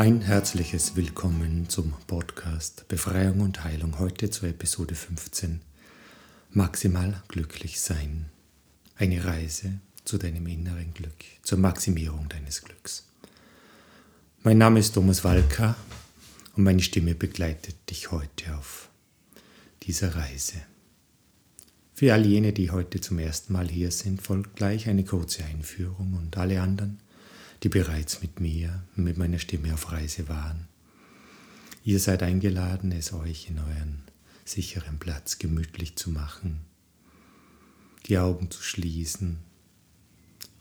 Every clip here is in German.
Ein herzliches Willkommen zum Podcast Befreiung und Heilung. Heute zur Episode 15. Maximal glücklich sein. Eine Reise zu deinem inneren Glück, zur Maximierung deines Glücks. Mein Name ist Thomas Walker und meine Stimme begleitet dich heute auf dieser Reise. Für all jene, die heute zum ersten Mal hier sind, folgt gleich eine kurze Einführung und alle anderen, die bereits mit mir, mit meiner Stimme auf Reise waren. Ihr seid eingeladen, es euch in euren sicheren Platz gemütlich zu machen, die Augen zu schließen,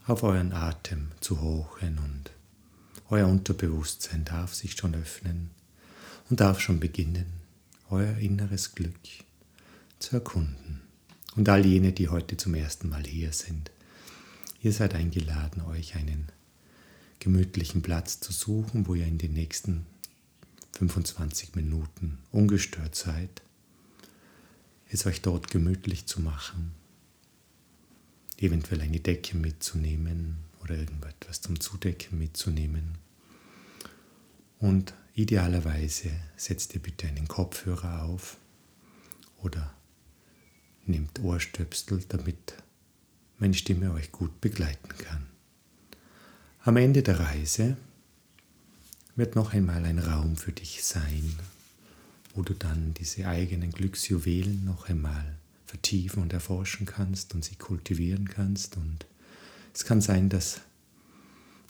auf euren Atem zu hochen und euer Unterbewusstsein darf sich schon öffnen und darf schon beginnen, euer inneres Glück zu erkunden. Und all jene, die heute zum ersten Mal hier sind, ihr seid eingeladen, euch einen gemütlichen Platz zu suchen, wo ihr in den nächsten 25 Minuten ungestört seid, es euch dort gemütlich zu machen, eventuell eine Decke mitzunehmen oder irgendetwas zum Zudecken mitzunehmen. Und idealerweise setzt ihr bitte einen Kopfhörer auf oder nehmt Ohrstöpsel, damit meine Stimme euch gut begleiten kann. Am Ende der Reise wird noch einmal ein Raum für dich sein, wo du dann diese eigenen Glücksjuwelen noch einmal vertiefen und erforschen kannst und sie kultivieren kannst. Und es kann sein, dass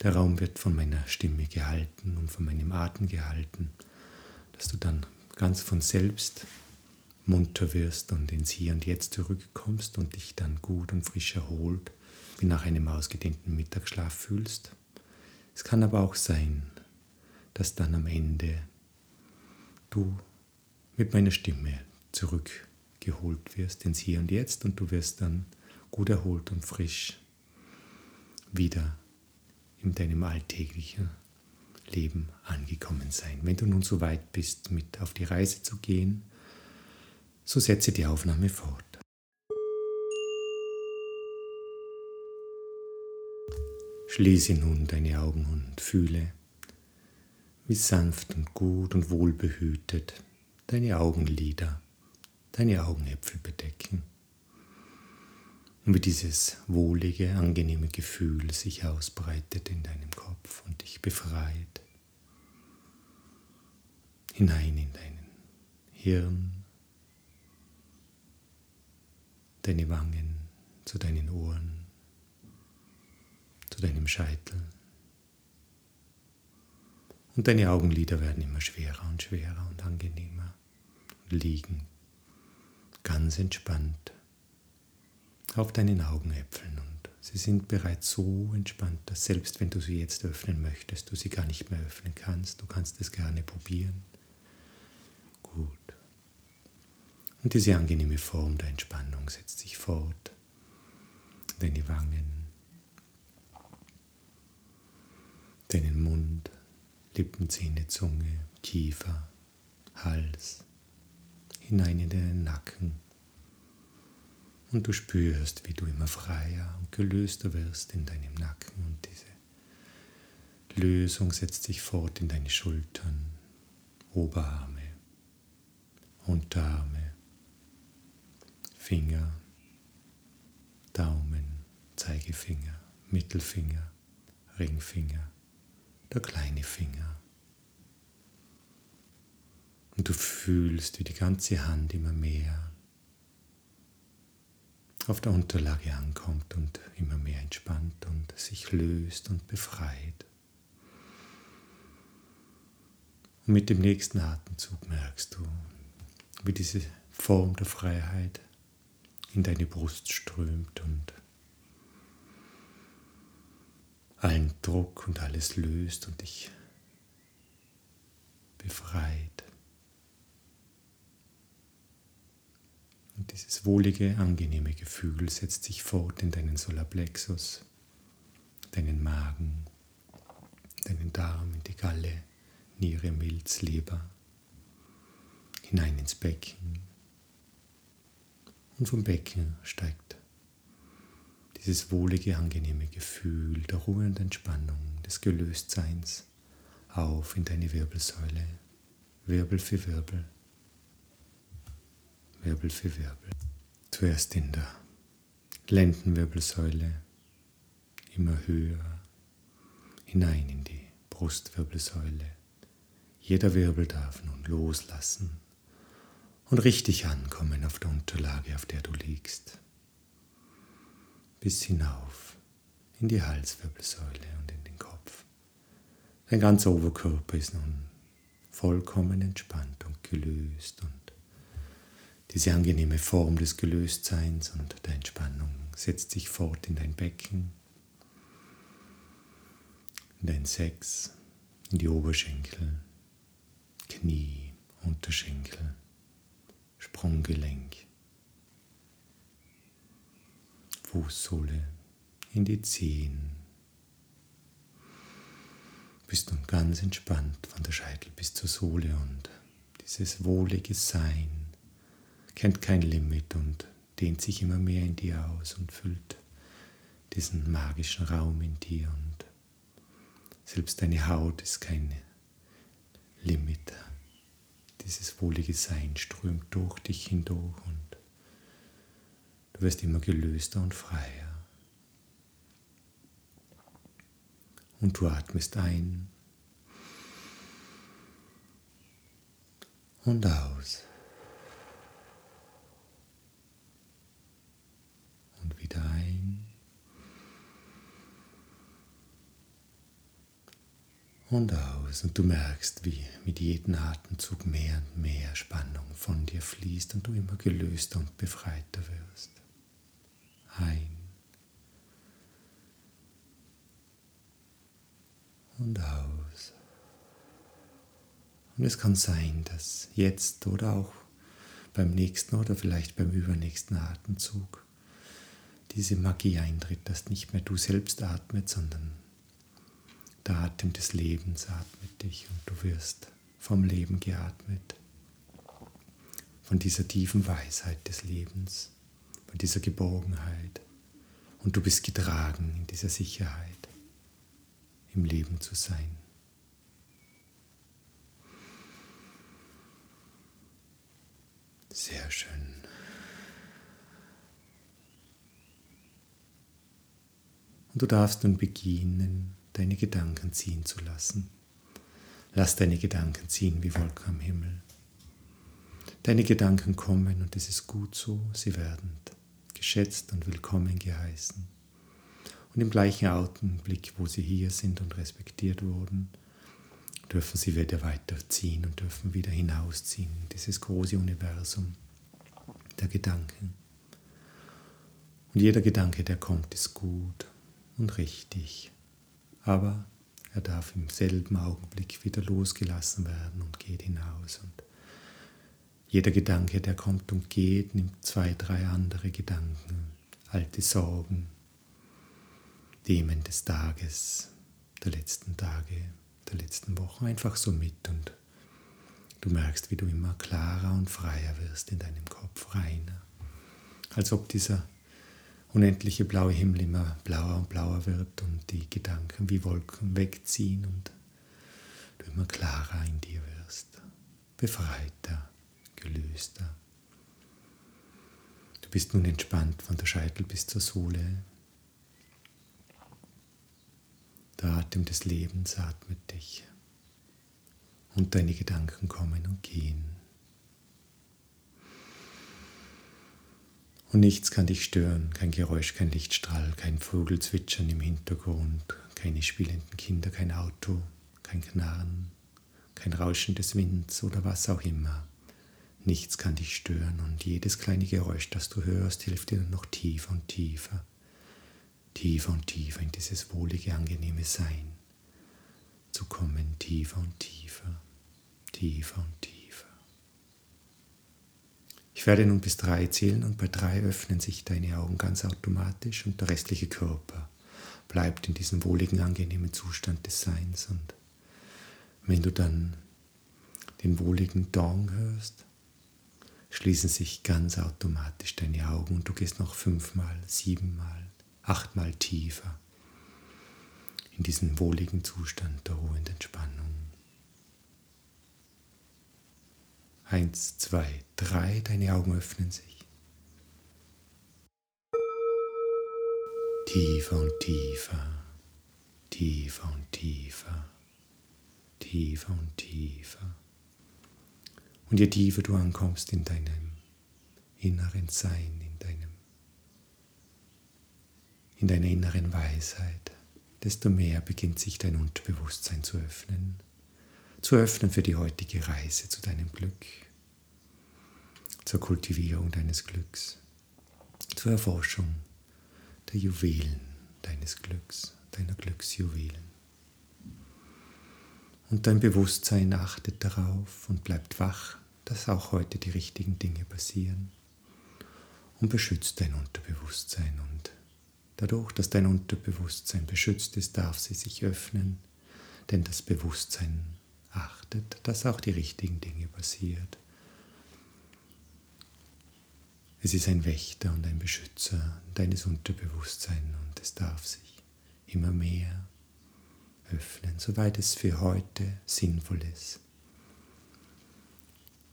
der Raum wird von meiner Stimme gehalten und von meinem Atem gehalten, dass du dann ganz von selbst munter wirst und ins Hier und Jetzt zurückkommst und dich dann gut und frisch erholt, wie nach einem ausgedehnten Mittagsschlaf fühlst. Es kann aber auch sein, dass dann am Ende du mit meiner Stimme zurückgeholt wirst ins Hier und Jetzt und du wirst dann gut erholt und frisch wieder in deinem alltäglichen Leben angekommen sein. Wenn du nun so weit bist, mit auf die Reise zu gehen, so setze die Aufnahme fort. Schließe nun deine Augen und fühle, wie sanft und gut und wohlbehütet deine Augenlider, deine Augenäpfel bedecken. Und wie dieses wohlige, angenehme Gefühl sich ausbreitet in deinem Kopf und dich befreit. Hinein in deinen Hirn, deine Wangen zu deinen Ohren deinem Scheitel. Und deine Augenlider werden immer schwerer und schwerer und angenehmer und liegen ganz entspannt auf deinen Augenäpfeln. Und sie sind bereits so entspannt, dass selbst wenn du sie jetzt öffnen möchtest, du sie gar nicht mehr öffnen kannst. Du kannst es gerne probieren. Gut. Und diese angenehme Form der Entspannung setzt sich fort. Deine Wangen, deinen Mund, Lippen, Zähne, Zunge, Kiefer, Hals, hinein in deinen Nacken. Und du spürst, wie du immer freier und gelöster wirst in deinem Nacken. Und diese Lösung setzt sich fort in deine Schultern, Oberarme, Unterarme, Finger, Daumen, Zeigefinger, Mittelfinger, Ringfinger, der kleine Finger. Und du fühlst, wie die ganze Hand immer mehr auf der Unterlage ankommt und immer mehr entspannt und sich löst und befreit. Und mit dem nächsten Atemzug merkst du, wie diese Form der Freiheit in deine Brust strömt und allen Druck und alles löst und dich befreit. Und dieses wohlige, angenehme Gefühl setzt sich fort in deinen Solarplexus, deinen Magen, deinen Darm, in die Galle, Niere, Milz, Leber, hinein ins Becken. Und vom Becken steigt dieses wohlige, angenehme Gefühl der Ruhe und Entspannung, des Gelöstseins auf in deine Wirbelsäule, Wirbel für Wirbel, Wirbel für Wirbel. Zuerst in der Lendenwirbelsäule, immer höher, hinein in die Brustwirbelsäule. Jeder Wirbel darf nun loslassen und richtig ankommen auf der Unterlage, auf der du liegst. Bis hinauf in die Halswirbelsäule und in den Kopf. Dein ganzer Oberkörper ist nun vollkommen entspannt und gelöst und diese angenehme Form des Gelöstseins und der Entspannung setzt sich fort in dein Becken, in dein Sex, in die Oberschenkel, Knie, Unterschenkel, Sprunggelenk, Fußsohle, in die Zehen. Bist nun ganz entspannt von der Scheitel bis zur Sohle und dieses wohlige Sein kennt kein Limit und dehnt sich immer mehr in dir aus und füllt diesen magischen Raum in dir und selbst deine Haut ist kein Limit. Dieses wohlige Sein strömt durch dich hindurch und du wirst immer gelöster und freier. Und du atmest ein und aus. Und wieder ein. Und aus. Und du merkst, wie mit jedem Atemzug mehr und mehr Spannung von dir fließt und du immer gelöster und befreiter wirst. Ein. und aus. Und es kann sein, dass jetzt oder auch beim nächsten oder vielleicht beim übernächsten Atemzug diese Magie eintritt, dass nicht mehr du selbst atmet, sondern der Atem des Lebens atmet dich und du wirst vom Leben geatmet, von dieser tiefen Weisheit des Lebens, von dieser Geborgenheit und du bist getragen in dieser Sicherheit im Leben zu sein. Sehr schön. Und du darfst nun beginnen, deine Gedanken ziehen zu lassen. Lass deine Gedanken ziehen wie Wolken am Himmel. Deine Gedanken kommen und es ist gut so, sie werden geschätzt und willkommen geheißen. Und im gleichen Augenblick, wo sie hier sind und respektiert wurden, dürfen sie wieder weiterziehen und dürfen wieder hinausziehen in dieses große Universum der Gedanken. Und jeder Gedanke, der kommt, ist gut und richtig. Aber er darf im selben Augenblick wieder losgelassen werden und geht hinaus. Und jeder Gedanke, der kommt und geht, nimmt zwei, drei andere Gedanken, alte Sorgen, Themen des Tages, der letzten Tage, der letzten Wochen einfach so mit und du merkst, wie du immer klarer und freier wirst in deinem Kopf, reiner. Als ob dieser unendliche blaue Himmel immer blauer und blauer wird und die Gedanken wie Wolken wegziehen und du immer klarer in dir wirst, befreiter, gelöster. Du bist nun entspannt von der Scheitel bis zur Sohle, Der Atem des Lebens atmet dich und deine Gedanken kommen und gehen. Und nichts kann dich stören, kein Geräusch, kein Lichtstrahl, kein Vogelzwitschern im Hintergrund, keine spielenden Kinder, kein Auto, kein Knarren, kein Rauschen des Winds oder was auch immer. Nichts kann dich stören und jedes kleine Geräusch, das du hörst, hilft dir noch tiefer und tiefer tiefer und tiefer in dieses wohlige, angenehme Sein zu kommen, tiefer und tiefer, tiefer und tiefer. Ich werde nun bis drei zählen und bei drei öffnen sich deine Augen ganz automatisch und der restliche Körper bleibt in diesem wohligen, angenehmen Zustand des Seins. Und wenn du dann den wohligen Dong hörst, schließen sich ganz automatisch deine Augen und du gehst noch fünfmal, siebenmal, achtmal tiefer in diesen wohligen Zustand der Ruhe und Entspannung. Eins, zwei, drei, deine Augen öffnen sich. Tiefer und tiefer, tiefer und tiefer, tiefer und tiefer. Und je tiefer du ankommst in deinem inneren Sein, in deinem, in deiner inneren Weisheit, desto mehr beginnt sich dein Unterbewusstsein zu öffnen zu öffnen für die heutige Reise zu deinem Glück, zur Kultivierung deines Glücks, zur Erforschung der Juwelen deines Glücks, deiner Glücksjuwelen. Und dein Bewusstsein achtet darauf und bleibt wach, dass auch heute die richtigen Dinge passieren und beschützt dein Unterbewusstsein. Und dadurch, dass dein Unterbewusstsein beschützt ist, darf sie sich öffnen, denn das Bewusstsein achtet, dass auch die richtigen Dinge passiert. Es ist ein Wächter und ein Beschützer deines Unterbewusstseins und es darf sich immer mehr öffnen, soweit es für heute sinnvoll ist,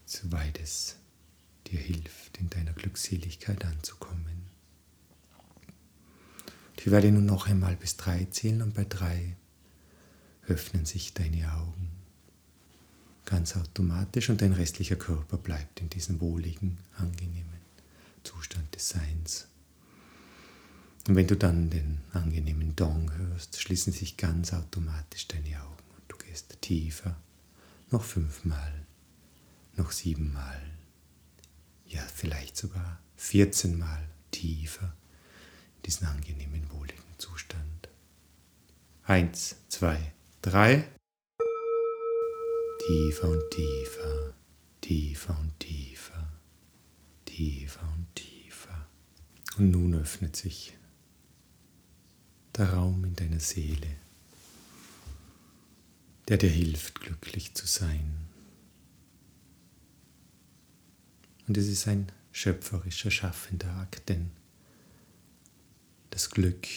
soweit es dir hilft, in deiner Glückseligkeit anzukommen. Ich werde nun noch einmal bis drei zählen und bei drei öffnen sich deine Augen ganz automatisch und dein restlicher Körper bleibt in diesem wohligen, angenehmen Zustand des Seins. Und wenn du dann den angenehmen Dong hörst, schließen sich ganz automatisch deine Augen und du gehst tiefer, noch fünfmal, noch siebenmal, ja vielleicht sogar 14 Mal tiefer in diesen angenehmen, wohligen Zustand. Eins, zwei, drei tiefer und tiefer, tiefer und tiefer, tiefer und tiefer. Und nun öffnet sich der Raum in deiner Seele, der dir hilft, glücklich zu sein. Und es ist ein schöpferischer, schaffender Akt, denn das Glück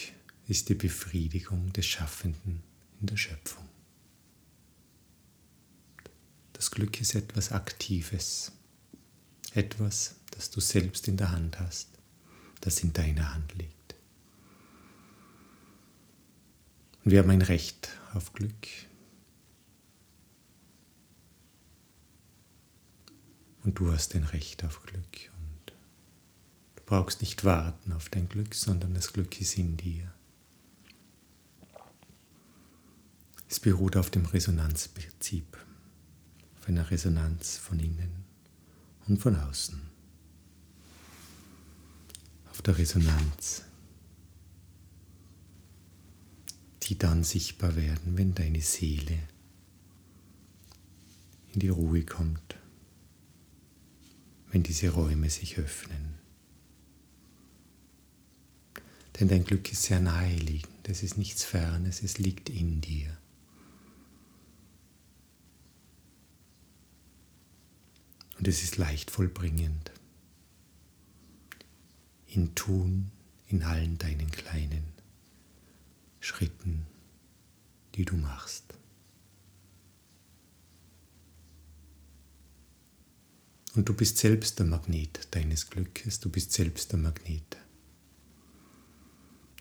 ist die Befriedigung des Schaffenden in der Schöpfung. Das Glück ist etwas Aktives, etwas, das du selbst in der Hand hast, das in deiner Hand liegt. Und wir haben ein Recht auf Glück. Und du hast ein Recht auf Glück. Und du brauchst nicht warten auf dein Glück, sondern das Glück ist in dir. Es beruht auf dem Resonanzprinzip auf einer Resonanz von innen und von außen. Auf der Resonanz, die dann sichtbar werden, wenn deine Seele in die Ruhe kommt, wenn diese Räume sich öffnen. Denn dein Glück ist sehr naheliegend, es ist nichts Fernes, es liegt in dir. Und es ist leicht vollbringend. In Tun, in allen deinen kleinen Schritten, die du machst. Und du bist selbst der Magnet deines Glückes, du bist selbst der Magnet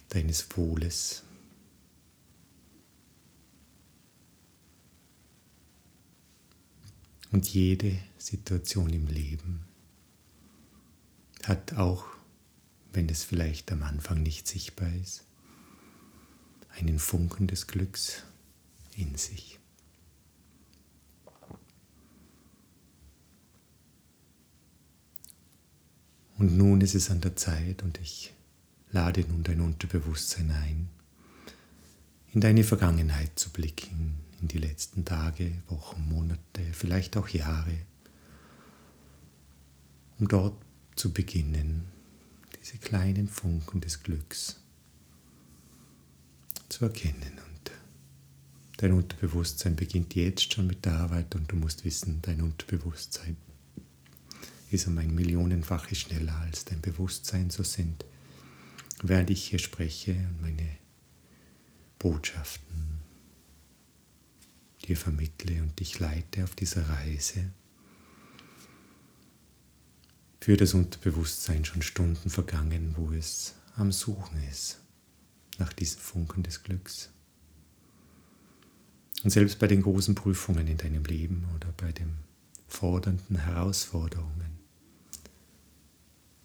deines Wohles, Und jede Situation im Leben hat auch, wenn es vielleicht am Anfang nicht sichtbar ist, einen Funken des Glücks in sich. Und nun ist es an der Zeit und ich lade nun dein Unterbewusstsein ein, in deine Vergangenheit zu blicken, in die letzten Tage, Wochen, Monate, vielleicht auch Jahre, um dort zu beginnen, diese kleinen Funken des Glücks zu erkennen. Und dein Unterbewusstsein beginnt jetzt schon mit der Arbeit und du musst wissen, dein Unterbewusstsein ist um ein Millionenfaches schneller als dein Bewusstsein. So sind, während ich hier spreche und meine Botschaften dir vermittle und dich leite auf dieser Reise, für das Unterbewusstsein schon Stunden vergangen, wo es am Suchen ist nach diesen Funken des Glücks. Und selbst bei den großen Prüfungen in deinem Leben oder bei den fordernden Herausforderungen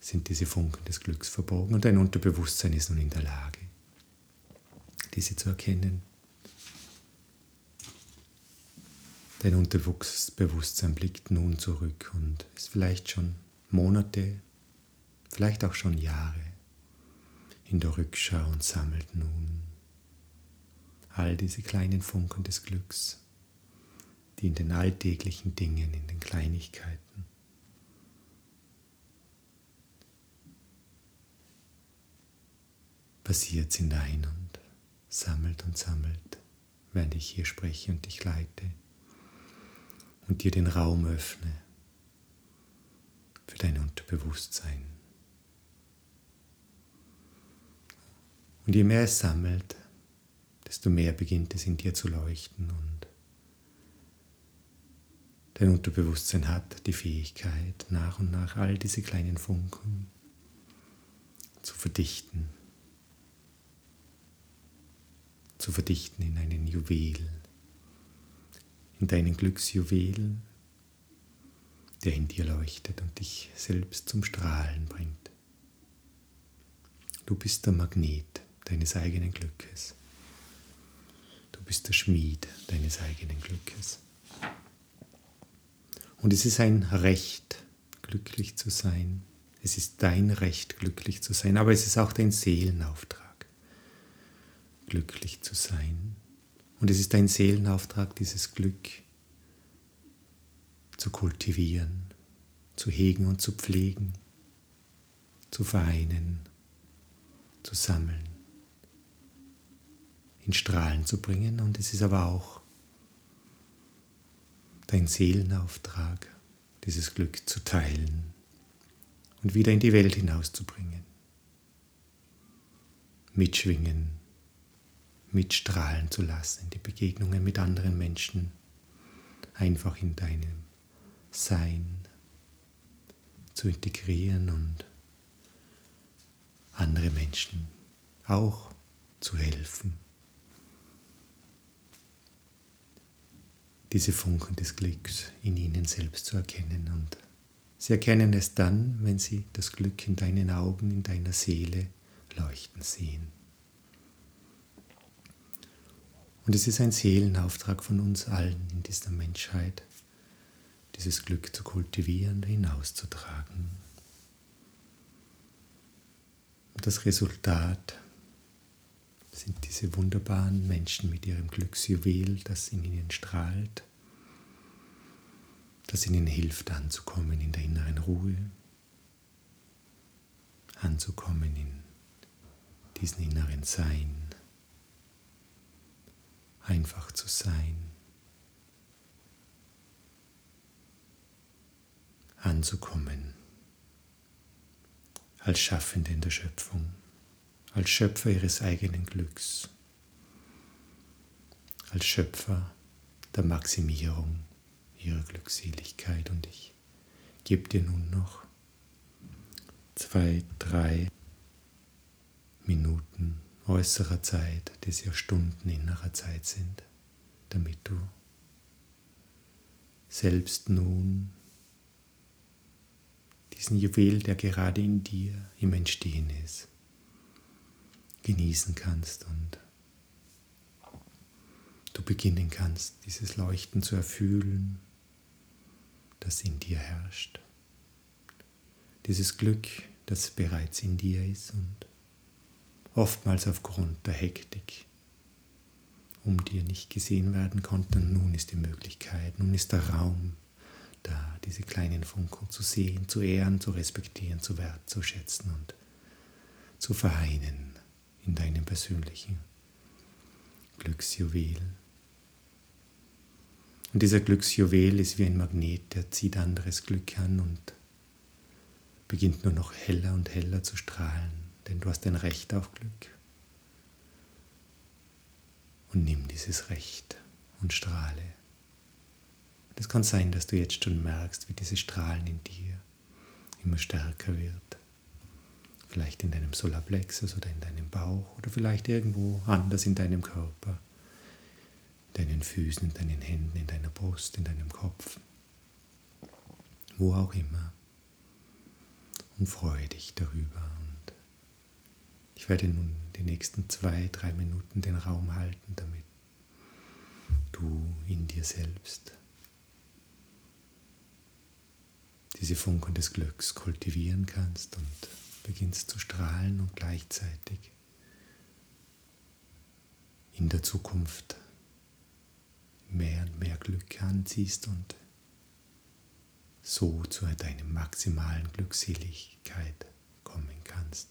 sind diese Funken des Glücks verborgen und dein Unterbewusstsein ist nun in der Lage, diese zu erkennen. Dein Unterbewusstsein blickt nun zurück und ist vielleicht schon Monate, vielleicht auch schon Jahre in der Rückschau und sammelt nun all diese kleinen Funken des Glücks, die in den alltäglichen Dingen, in den Kleinigkeiten passiert sind ein und sammelt und sammelt, während ich hier spreche und dich leite und dir den Raum öffne für dein Unterbewusstsein. Und je mehr es sammelt, desto mehr beginnt es in dir zu leuchten und dein Unterbewusstsein hat die Fähigkeit, nach und nach all diese kleinen Funken zu verdichten, zu verdichten in einen Juwel, in deinen Glücksjuwel, der in dir leuchtet und dich selbst zum Strahlen bringt. Du bist der Magnet deines eigenen Glückes. Du bist der Schmied deines eigenen Glückes. Und es ist ein Recht, glücklich zu sein. Es ist dein Recht, glücklich zu sein, aber es ist auch dein Seelenauftrag, glücklich zu sein. Und es ist dein Seelenauftrag, dieses Glück zu kultivieren, zu hegen und zu pflegen, zu vereinen, zu sammeln in Strahlen zu bringen. Und es ist aber auch dein Seelenauftrag, dieses Glück zu teilen und wieder in die Welt hinauszubringen. Mitschwingen, mitstrahlen zu lassen, die Begegnungen mit anderen Menschen, einfach in deinem Sein zu integrieren und andere Menschen auch zu helfen. Diese Funken des Glücks in ihnen selbst zu erkennen. Und sie erkennen es dann, wenn sie das Glück in deinen Augen, in deiner Seele leuchten sehen. Und es ist ein Seelenauftrag von uns allen in dieser Menschheit, dieses Glück zu kultivieren, hinauszutragen. Und das Resultat sind diese wunderbaren Menschen mit ihrem Glücksjuwel, das in ihnen strahlt, das ihnen hilft anzukommen in der inneren Ruhe, anzukommen in diesen inneren Sein, einfach zu sein, anzukommen als Schaffende in der Schöpfung als Schöpfer ihres eigenen Glücks, als Schöpfer der Maximierung ihrer Glückseligkeit. Und ich gebe dir nun noch zwei, drei Minuten äußerer Zeit, die ja Stunden innerer Zeit sind, damit du selbst nun diesen Juwel, der gerade in dir im Entstehen ist, genießen kannst und du beginnen kannst, dieses Leuchten zu erfühlen, das in dir herrscht. Dieses Glück, das bereits in dir ist und oftmals aufgrund der Hektik um dir nicht gesehen werden konnte. Nun ist die Möglichkeit, nun ist der Raum da, diese kleinen Funken zu sehen, zu ehren, zu respektieren, zu wertzuschätzen und zu vereinen in deinem persönlichen Glücksjuwel. Und dieser Glücksjuwel ist wie ein Magnet, der zieht anderes Glück an und beginnt nur noch heller und heller zu strahlen, denn du hast ein Recht auf Glück. Und nimm dieses Recht und strahle. Es kann sein, dass du jetzt schon merkst, wie diese Strahlen in dir immer stärker wird. Vielleicht in deinem Solarplexus oder in deinem Bauch oder vielleicht irgendwo anders in deinem Körper, in deinen Füßen, in deinen Händen, in deiner Brust, in deinem Kopf, wo auch immer. Und freue dich darüber. Und ich werde nun die nächsten zwei, drei Minuten den Raum halten, damit du in dir selbst diese Funken des Glücks kultivieren kannst und beginnst zu strahlen und gleichzeitig in der Zukunft mehr und mehr Glück anziehst und so zu deiner maximalen Glückseligkeit kommen kannst.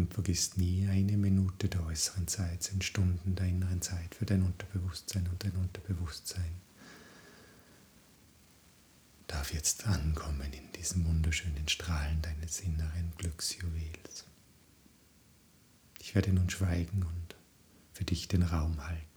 Und vergiss nie eine Minute der äußeren Zeit, sind Stunden der inneren Zeit für dein Unterbewusstsein und dein Unterbewusstsein darf jetzt ankommen in diesem wunderschönen Strahlen deines inneren Glücksjuwels. Ich werde nun schweigen und für dich den Raum halten.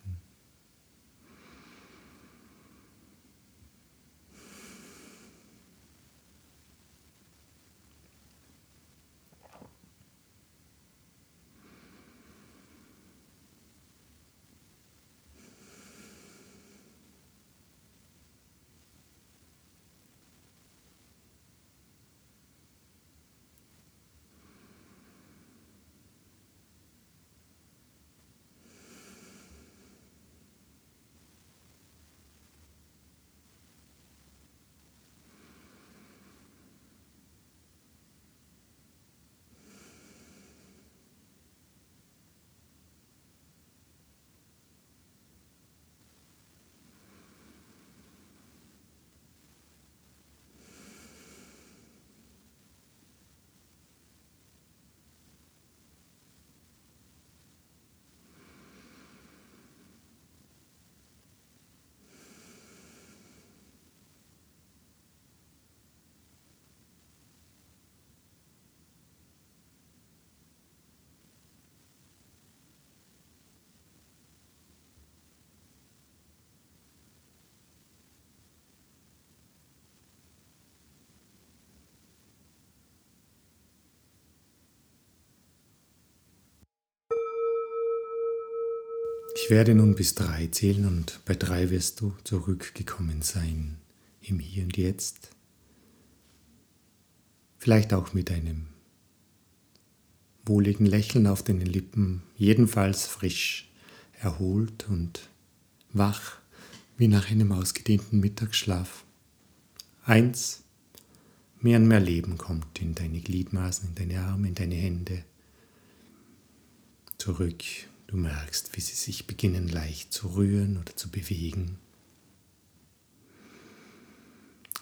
Ich werde nun bis drei zählen und bei drei wirst du zurückgekommen sein im Hier und Jetzt. Vielleicht auch mit einem wohligen Lächeln auf deinen Lippen, jedenfalls frisch, erholt und wach wie nach einem ausgedehnten Mittagsschlaf. Eins, mehr und mehr Leben kommt in deine Gliedmaßen, in deine Arme, in deine Hände. Zurück Du merkst, wie sie sich beginnen leicht zu rühren oder zu bewegen.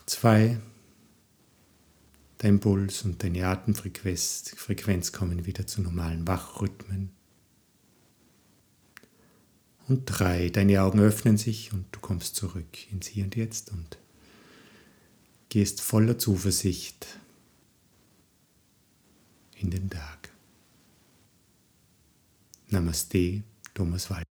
Zwei, dein Puls und deine Atemfrequenz Frequenz kommen wieder zu normalen Wachrhythmen. Und drei, deine Augen öffnen sich und du kommst zurück ins Hier und Jetzt und gehst voller Zuversicht in den Tag. Namaste, Thomas Wald.